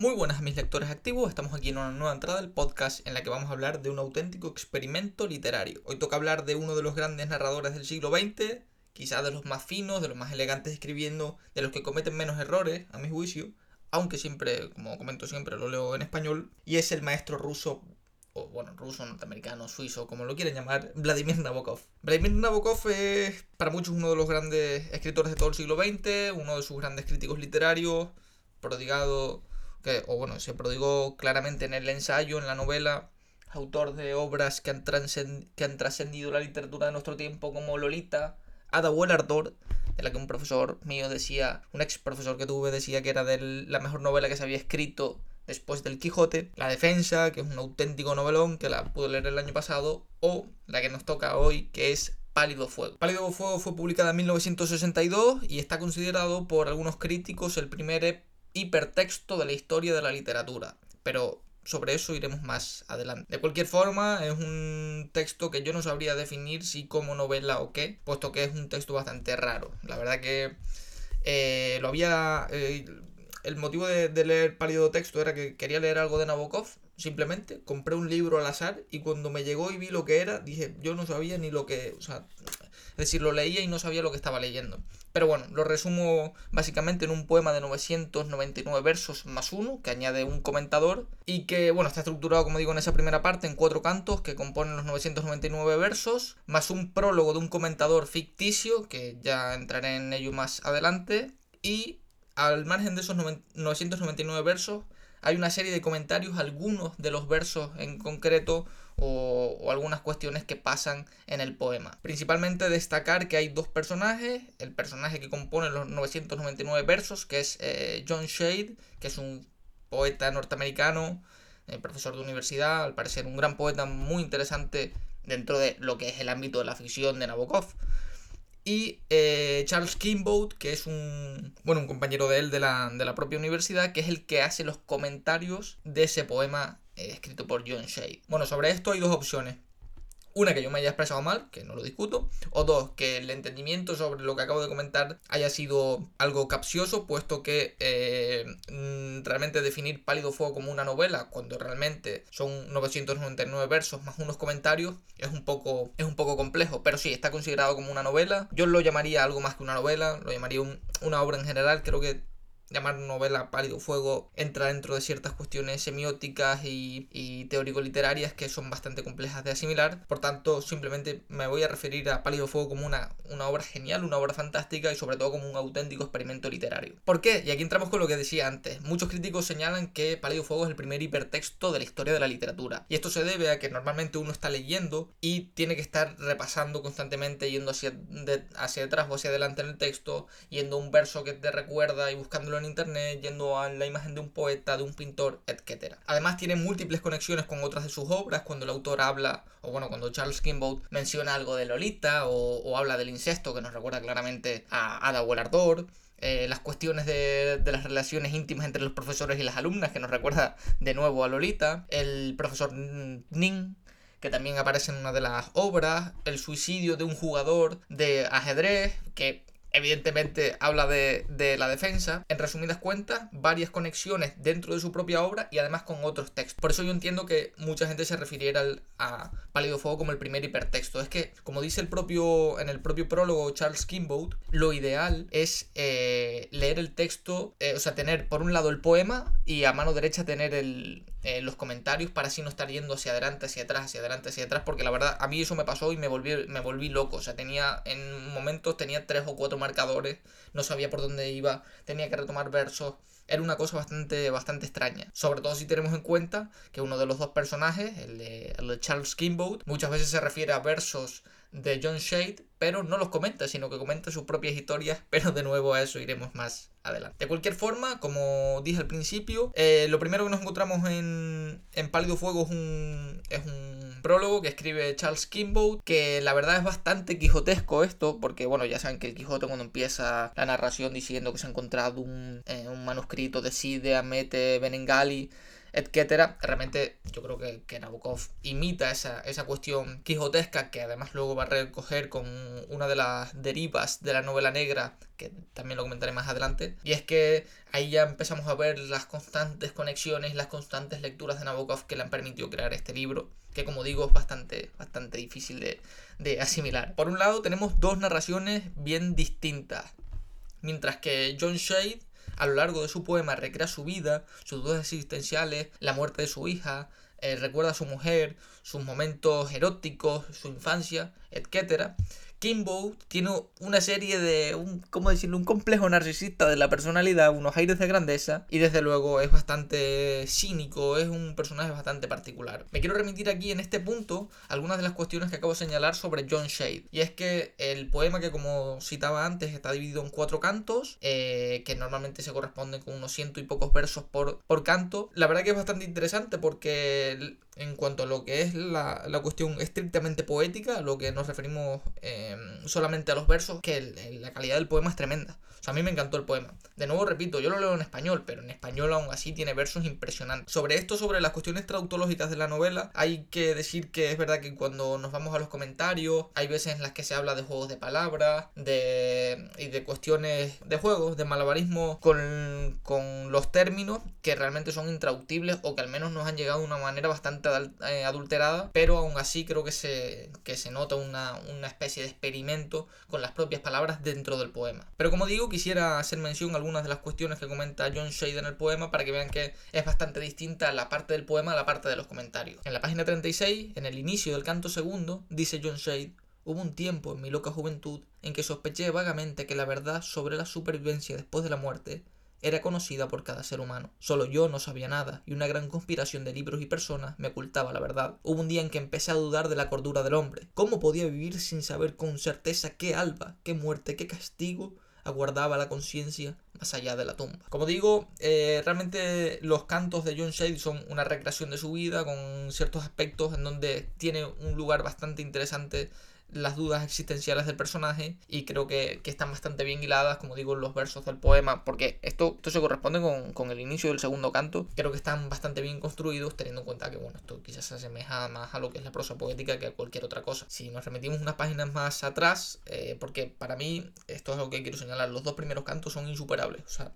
Muy buenas mis lectores activos, estamos aquí en una nueva entrada del podcast en la que vamos a hablar de un auténtico experimento literario. Hoy toca hablar de uno de los grandes narradores del siglo XX, quizás de los más finos, de los más elegantes escribiendo, de los que cometen menos errores, a mi juicio, aunque siempre, como comento siempre, lo leo en español, y es el maestro ruso o bueno, ruso, norteamericano, suizo, como lo quieren llamar, Vladimir Nabokov. Vladimir Nabokov es para muchos uno de los grandes escritores de todo el siglo XX, uno de sus grandes críticos literarios, prodigado que, o bueno, se prodigó claramente en el ensayo, en la novela, autor de obras que han, que han trascendido la literatura de nuestro tiempo, como Lolita, Ada Ardor, de la que un profesor mío decía, un ex profesor que tuve decía que era de la mejor novela que se había escrito después del Quijote, La Defensa, que es un auténtico novelón, que la pude leer el año pasado, o la que nos toca hoy, que es Pálido Fuego. Pálido Fuego fue publicada en 1962 y está considerado por algunos críticos el primer hipertexto de la historia de la literatura. Pero sobre eso iremos más adelante. De cualquier forma, es un texto que yo no sabría definir si como novela o qué, puesto que es un texto bastante raro. La verdad que eh, lo había... Eh, el motivo de, de, leer Pálido Texto era que quería leer algo de Nabokov, simplemente. Compré un libro al azar y cuando me llegó y vi lo que era, dije, yo no sabía ni lo que... O sea, es decir, lo leía y no sabía lo que estaba leyendo. Pero bueno, lo resumo básicamente en un poema de 999 versos más uno, que añade un comentador, y que, bueno, está estructurado, como digo, en esa primera parte, en cuatro cantos que componen los 999 versos, más un prólogo de un comentador ficticio, que ya entraré en ello más adelante, y al margen de esos 999 versos, hay una serie de comentarios, algunos de los versos en concreto o, algunas cuestiones que pasan en el poema. Principalmente destacar que hay dos personajes, el personaje que compone los 999 versos, que es eh, John Shade, que es un poeta norteamericano, eh, profesor de universidad, al parecer un gran poeta muy interesante dentro de lo que es el ámbito de la ficción de Nabokov. Y eh, Charles Kimboat, que es un, bueno, un compañero de él de la, de la propia universidad, que es el que hace los comentarios de ese poema eh, escrito por John Shade. Bueno, sobre esto hay dos opciones. Una, que yo me haya expresado mal, que no lo discuto. O dos, que el entendimiento sobre lo que acabo de comentar haya sido algo capcioso, puesto que eh, mm, realmente definir Pálido Fuego como una novela, cuando realmente son 999 versos más unos comentarios, es un poco, es un poco complejo. Pero sí, está considerado como una novela. Yo lo llamaría algo más que una novela, lo llamaría una obra en general. Creo que llamar novela Pálido Fuego entra dentro de ciertas cuestiones semióticas y, teórico-literarias que son bastante complejas de asimilar. Por tanto, simplemente me voy a referir a Pálido Fuego como una, una obra genial, una obra fantástica y sobre todo como un auténtico experimento literario. ¿Por qué? Y aquí entramos con lo que decía antes. Muchos críticos señalan que Pálido Fuego es el primer hipertexto de la historia de la literatura. Y esto se debe a que normalmente uno está leyendo y tiene que estar repasando constantemente, yendo hacia, hacia atrás o hacia adelante en el texto, yendo un verso que te recuerda y buscándolo en internet, yendo a la imagen de un poeta, de un pintor, etc. Además tiene múltiples conexiones con otras de sus obras, cuando el autor habla, o bueno, cuando Charles Kimboat menciona algo de Lolita, o, habla del incesto, que nos recuerda claramente a Ada Ardor, eh, las cuestiones de, de, las relaciones íntimas entre los profesores y las alumnas, que nos recuerda de nuevo a Lolita, el profesor Ning, que también aparece en una de las obras, el suicidio de un jugador de ajedrez, que Evidentemente habla de, la defensa. En resumidas cuentas, varias conexiones dentro de su propia obra y además con otros textos. Por eso yo entiendo que mucha gente se refiriera a Pálido Fuego como el primer hipertexto. Es que, como dice el propio, en el propio prólogo Charles Kimboat, lo ideal es eh, leer el texto, eh, o sea, tener por un lado el poema y a mano derecha tener el, eh, los comentarios para así no estar yendo hacia adelante, hacia atrás, hacia adelante, hacia atrás, porque la verdad a mí eso me pasó y me volví, me volví loco, o sea, tenía en momentos tenía tres o cuatro marcadores, no sabía por dónde iba, tenía que retomar versos, era una cosa bastante, bastante extraña, sobre todo si tenemos en cuenta que uno de los dos personajes, el de, el de Charles Kimboat, muchas veces se refiere a versos de John Shade, pero no los comenta, sino que comenta sus propias historias, pero de nuevo a eso iremos más adelante. De cualquier forma, como dije al principio, eh, lo primero que nos encontramos en, en Pálido Fuego es un, es un prólogo que escribe Charles Kimboat, que la verdad es bastante quijotesco esto, porque bueno, ya saben que el Quijote cuando empieza la narración diciendo que se ha encontrado un, eh, un manuscrito de Cide, Amete, Benengali, etcétera. Realmente yo creo que, que Nabokov imita esa, esa cuestión quijotesca que además luego va a recoger con una de las derivas de la novela negra, que también lo comentaré más adelante. Y es que ahí ya empezamos a ver las constantes conexiones, las constantes lecturas de Nabokov que le han permitido crear este libro, que como digo es bastante, bastante difícil de, de asimilar. Por un lado tenemos dos narraciones bien distintas. Mientras que John Shade a lo largo de su poema recrea su vida, sus dudas existenciales, la muerte de su hija, eh, recuerda a su mujer, sus momentos eróticos, su infancia, etc. Kimbo tiene una serie de, un, ¿cómo decirlo? Un complejo narcisista de la personalidad, unos aires de grandeza y desde luego es bastante cínico, es un personaje bastante particular. Me quiero remitir aquí en este punto algunas de las cuestiones que acabo de señalar sobre John Shade. Y es que el poema que como citaba antes está dividido en cuatro cantos, eh, que normalmente se corresponden con unos ciento y pocos versos por, por canto. La verdad que es bastante interesante porque en cuanto a lo que es la, cuestión estrictamente poética, lo que nos referimos em, solamente a los versos, que la calidad del poema es tremenda. O sea, a mí me encantó el poema. De nuevo, repito, yo lo leo en español, pero en español aún así tiene versos impresionantes. Sobre esto, sobre las cuestiones traductológicas de la novela, hay que decir que es verdad que cuando nos vamos a los comentarios, hay veces en las que se habla de juegos de palabras, de, y de cuestiones de juegos, de malabarismo con, con los términos que realmente son intraductibles o que al menos nos han llegado de una manera bastante eh, adulterada, pero aún así creo que se, que se nota una, una especie de experimento con las propias palabras dentro del poema. Pero como digo, quisiera hacer mención a algunas de las cuestiones que comenta John Shade en el poema para que vean que es bastante distinta la parte del poema a la parte de los comentarios. En la página 36, en el inicio del canto segundo, dice John Shade, Hubo un tiempo en mi loca juventud en que sospeché vagamente que la verdad sobre la supervivencia después de la muerte era conocida por cada ser humano. Solo yo no sabía nada, y una gran conspiración de libros y personas me ocultaba la verdad. Hubo un día en que empecé a dudar de la cordura del hombre. ¿Cómo podía vivir sin saber con certeza qué alba, qué muerte, qué castigo aguardaba la conciencia más allá de la tumba. Como digo, eh, realmente los cantos de John Shade son una recreación de su vida con ciertos aspectos en donde tiene un lugar bastante interesante las dudas existenciales del personaje y creo que, están bastante bien hiladas, como digo, los versos del poema, porque esto, esto se corresponde con, con, el inicio del segundo canto, creo que están bastante bien construidos, teniendo en cuenta que, bueno, esto quizás se asemeja más a lo que es la prosa poética que a cualquier otra cosa. Si nos remitimos unas páginas más atrás, eh, porque para mí, esto es lo que quiero señalar, los dos primeros cantos son insuperables, o sea,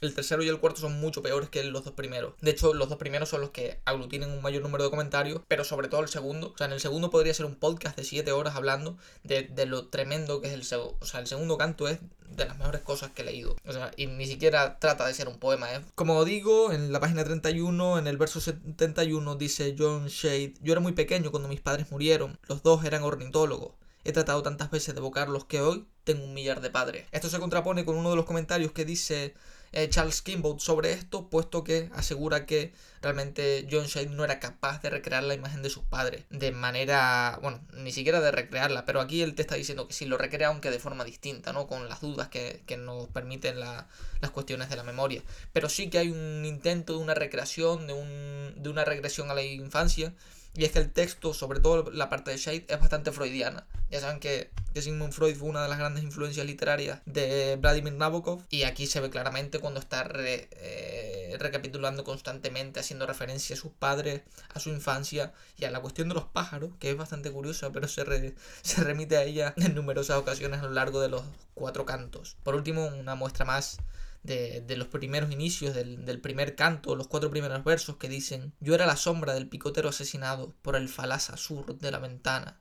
el tercero y el cuarto son mucho peores que los dos primeros. De hecho, los dos primeros son los que aglutinen un mayor número de comentarios, pero sobre todo el segundo. O sea, en el segundo podría ser un podcast de 7 horas hablando de, lo tremendo que es el segundo. O sea, el segundo canto es de las mejores cosas que he leído. O sea, y ni siquiera trata de ser un poema, ¿eh? Como digo, en la página 31, en el verso 71, dice John Shade: Yo era muy pequeño cuando mis padres murieron. Los dos eran ornitólogos. He tratado tantas veces de evocarlos que hoy tengo un millar de padres. Esto se contrapone con uno de los comentarios que dice eh, Charles Kimball sobre esto, puesto que asegura que realmente John Shade no era capaz de recrear la imagen de sus padres de manera, bueno, ni siquiera de recrearla, pero aquí él te está diciendo que sí lo recrea, aunque de forma distinta, ¿no? Con las dudas que, nos permiten las cuestiones de la memoria. Pero sí que hay un intento de una recreación, de, un, de una regresión a la infancia y es que el texto, sobre todo la parte de Shade, es bastante freudiana. Ya saben que, Sigmund Freud fue una de las grandes influencias literarias de Vladimir Nabokov. Y aquí se ve claramente cuando está eh, recapitulando constantemente, haciendo referencia a sus padres, a su infancia y a la cuestión de los pájaros, que es bastante curiosa, pero se, se remite a ella en numerosas ocasiones a lo largo de los cuatro cantos. Por último, una muestra más de, los primeros inicios del, primer canto, los cuatro primeros versos que dicen Yo era la sombra del picotero asesinado por el falaz azur de la ventana.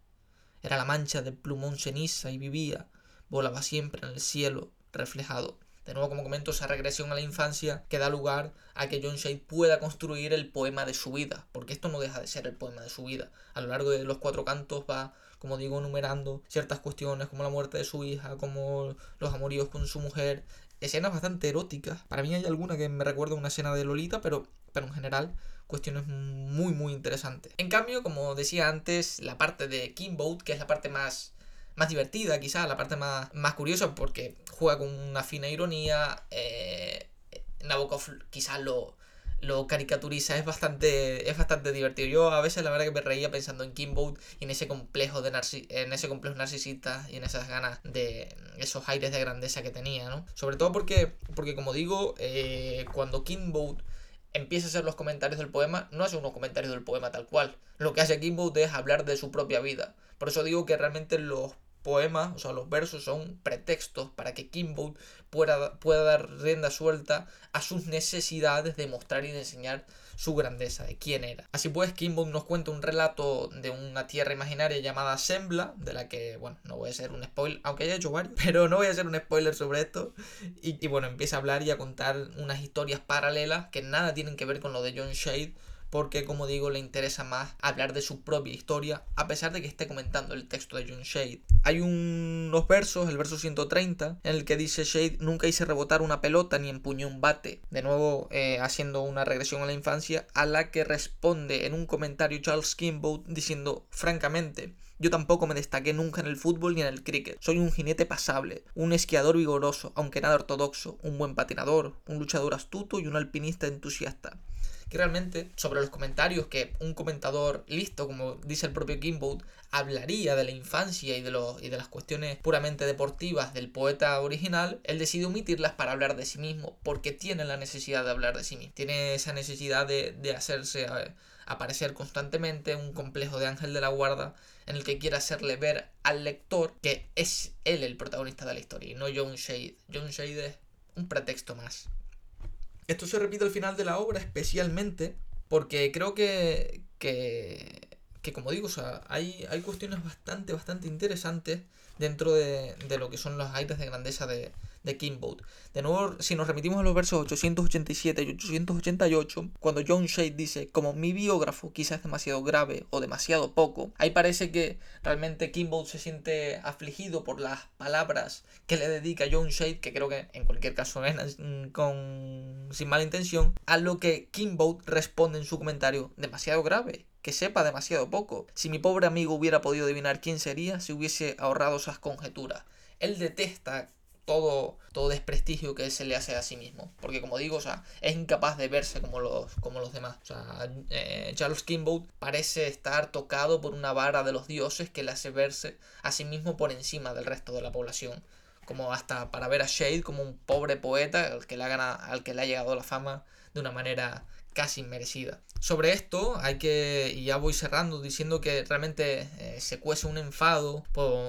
Era la mancha del plumón ceniza y vivía, volaba siempre en el cielo, reflejado. De nuevo, como comento, esa regresión a la infancia que da lugar a que John Shade pueda construir el poema de su vida, porque esto no deja de ser el poema de su vida. A lo largo de los cuatro cantos va, como digo, enumerando ciertas cuestiones como la muerte de su hija, como los amoríos con su mujer, escenas bastante eróticas. Para mí hay alguna que me recuerda a una escena de Lolita, pero, pero en general cuestiones muy muy interesantes. En cambio, como decía antes, la parte de Kimboat, que es la parte más más divertida, quizás, la parte más, más curiosa, porque juega con una fina ironía. Eh, Nabokov quizás lo, lo caricaturiza, es bastante, es bastante divertido. Yo a veces la verdad que me reía pensando en Kimboat y en ese complejo de en ese complejo narcisista y en esas ganas de esos aires de grandeza que tenía, ¿no? Sobre todo porque, porque como digo, eh, cuando Kimboat empieza a hacer los comentarios del poema, no hace unos comentarios del poema tal cual. Lo que hace Kimbo es hablar de su propia vida. Por eso digo que realmente los poemas, o sea, los versos son pretextos para que Kimbo pueda, pueda dar rienda suelta a sus necesidades de mostrar y de enseñar su grandeza, de quién era. Así pues, Kimbo nos cuenta un relato de una tierra imaginaria llamada Sembla, de la que, bueno, no voy a hacer un spoiler, aunque haya hecho varios, pero no voy a hacer un spoiler sobre esto. Y, y bueno, empieza a hablar y a contar unas historias paralelas que nada tienen que ver con lo de John Shade, porque como digo le interesa más hablar de su propia historia a pesar de que esté comentando el texto de John Shade. Hay unos versos, el verso 130, en el que dice Shade nunca hice rebotar una pelota ni empuñé un bate, de nuevo eh, haciendo una regresión a la infancia a la que responde en un comentario Charles Kimboat diciendo francamente yo tampoco me destaqué nunca en el fútbol ni en el cricket. Soy un jinete pasable, un esquiador vigoroso, aunque nada ortodoxo, un buen patinador, un luchador astuto y un alpinista entusiasta que realmente sobre los comentarios que un comentador listo, como dice el propio Kimboat, hablaría de la infancia y de, los, y de las cuestiones puramente deportivas del poeta original, él decide omitirlas para hablar de sí mismo, porque tiene la necesidad de hablar de sí mismo. Tiene esa necesidad de, de hacerse eh, aparecer constantemente un complejo de ángel de la guarda en el que quiere hacerle ver al lector que es él el protagonista de la historia y no John Shade. John Shade es un pretexto más. Esto se repite al final de la obra, especialmente porque creo que, que, que como digo, o sea, hay, hay cuestiones bastante, bastante interesantes dentro de, de lo que son los aires de grandeza de, de Kimboat. De nuevo, si nos remitimos a los versos 887 y 888, cuando John Shade dice, como mi biógrafo quizás demasiado grave o demasiado poco, ahí parece que realmente Kimboat se siente afligido por las palabras que le dedica John Shade, que creo que en cualquier caso es con, sin mala intención, a lo que Kimboat responde en su comentario, demasiado grave que sepa demasiado poco. Si mi pobre amigo hubiera podido adivinar quién sería, si hubiese ahorrado esas conjeturas. Él detesta todo, todo desprestigio que se le hace a sí mismo. Porque como digo, o sea, es incapaz de verse como los, como los demás. O sea, eh, Charles Kimboat parece estar tocado por una vara de los dioses que le hace verse a sí mismo por encima del resto de la población. Como hasta para ver a Shade como un pobre poeta al que le ha, al que le ha llegado la fama de una manera casi inmerecida. Sobre esto hay que, y ya voy cerrando diciendo que realmente eh, se cuece un enfado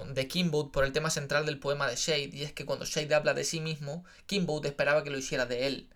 de Kimboat por el tema central del poema de Shade, y es que cuando Shade habla de sí mismo, Kimboat esperaba que lo hiciera de él,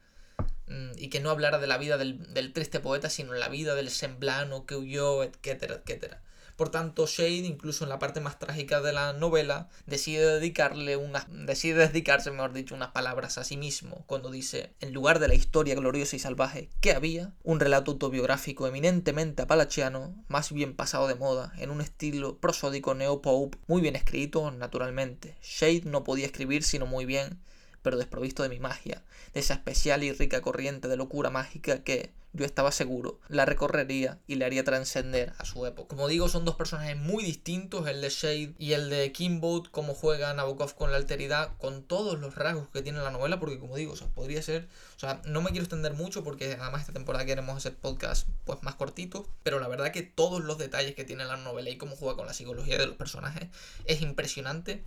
mm, y que no hablara de la vida del, del triste poeta, sino la vida del semblano que huyó, etcétera, etcétera. Por tanto, Shade, incluso en la parte más trágica de la novela, decide dedicarle unas, decide dedicarse, mejor dicho, unas palabras a sí mismo, cuando dice, en lugar de la historia gloriosa y salvaje que había, un relato autobiográfico eminentemente apalachiano, más bien pasado de moda, en un estilo prosódico neo-pope, muy bien escrito, naturalmente. Shade no podía escribir sino muy bien, pero desprovisto de mi magia, de esa especial y rica corriente de locura mágica que, yo estaba seguro, la recorrería y le haría trascender a su época. Como digo, son dos personajes muy distintos, el de Shade y el de Kimboat, cómo juega Nabokov con la alteridad, con todos los rasgos que tiene la novela, porque como digo, podría ser, o sea, no me quiero extender mucho porque además esta temporada queremos hacer podcast pues más cortitos, pero la verdad que todos los detalles que tiene la novela y cómo juega con la psicología de los personajes es impresionante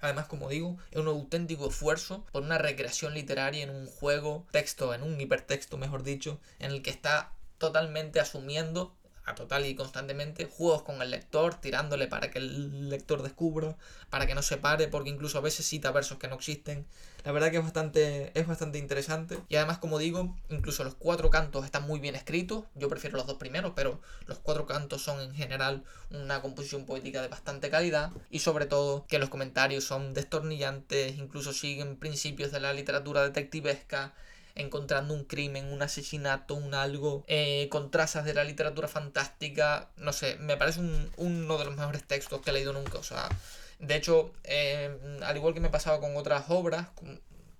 Además, como digo, es un auténtico esfuerzo por una recreación literaria en un juego, texto, en un hipertexto, mejor dicho, en el que está totalmente asumiendo a total y constantemente juegos con el lector, tirándole para que el lector descubra, para que no se pare, porque incluso a veces cita versos que no existen. La verdad que es bastante, es bastante interesante. Y además, como digo, incluso los cuatro cantos están muy bien escritos. Yo prefiero los dos primeros, pero los cuatro cantos son en general una composición poética de bastante calidad. Y sobre todo que los comentarios son destornillantes, incluso siguen principios de la literatura detectivesca encontrando un crimen, un asesinato, un algo, eh, con trazas de la literatura fantástica. No sé, me parece uno de los mejores textos que he leído nunca. O sea, de hecho, eh, al igual que me pasaba con otras obras,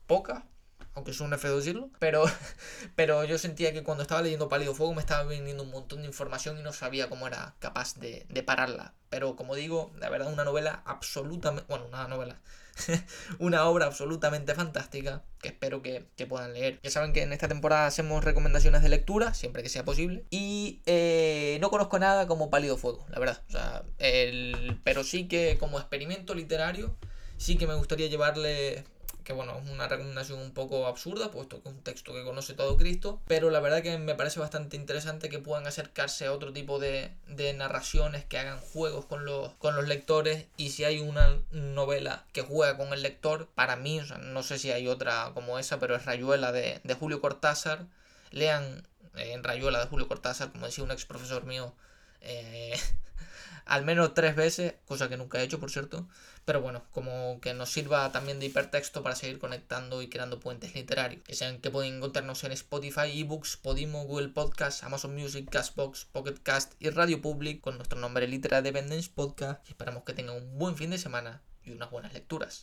pocas, aunque es un feo decirlo, pero, pero yo sentía que cuando estaba leyendo Pálido Fuego me estaba viniendo un montón de información y no sabía cómo era capaz de, de pararla. Pero como digo, la verdad, una novela absolutamente, bueno, una novela, una obra absolutamente fantástica que espero que, puedan leer. Ya saben que en esta temporada hacemos recomendaciones de lectura, siempre que sea posible. Y eh, no conozco nada como Pálido Fuego, la verdad. O sea, el, pero sí que como experimento literario, sí que me gustaría llevarle que bueno, es una recomendación un poco absurda, puesto que es un texto que conoce todo Cristo, pero la verdad que me parece bastante interesante que puedan acercarse a otro tipo de, de narraciones, que hagan juegos con los, con los lectores, y si hay una novela que juega con el lector, para mí, no sé si hay otra como esa, pero es Rayuela de, de Julio Cortázar, lean eh, en Rayuela de Julio Cortázar, como decía un ex profesor mío, eh, al menos tres veces, cosa que nunca he hecho, por cierto. Pero bueno, como que nos sirva también de hipertexto para seguir conectando y creando puentes literarios. Que sean que pueden encontrarnos en Spotify, eBooks, Podimo, Google Podcast, Amazon Music, Castbox, Pocket Cast y Radio Public con nuestro nombre Litera Dependence Podcast. Y esperamos que tengan un buen fin de semana y unas buenas lecturas.